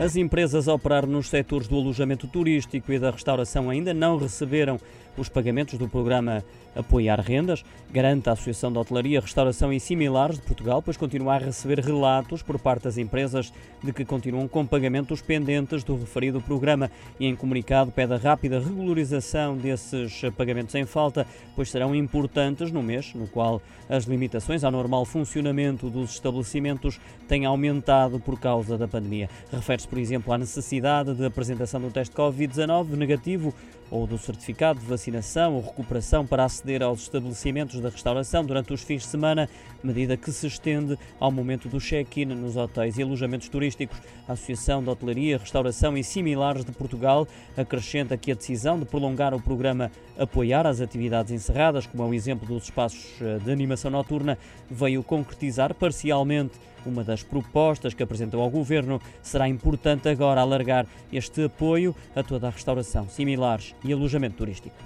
As empresas a operar nos setores do alojamento turístico e da restauração ainda não receberam os pagamentos do programa Apoiar Rendas. Garante a Associação de Hotelaria, Restauração e Similares de Portugal, pois continua a receber relatos por parte das empresas de que continuam com pagamentos pendentes do referido programa e em comunicado pede a rápida regularização desses pagamentos em falta, pois serão importantes no mês no qual as limitações ao normal funcionamento dos estabelecimentos têm aumentado por causa da pandemia. Refere-se, por exemplo, à necessidade de apresentação do teste Covid-19 negativo ou do certificado de vacinação ou recuperação para aceder aos estabelecimentos da restauração durante os fins de semana, medida que se estende ao momento do check-in nos hotéis e alojamentos turísticos. A Associação de Hotelaria, Restauração e Similares de Portugal acrescenta que a decisão de prolongar o programa Apoiar as atividades encerradas, como é o exemplo dos espaços eh, de animação noturna, veio concretizar parcialmente uma das propostas que apresentou ao Governo. Será importante agora alargar este apoio a toda a restauração, similares e alojamento turístico.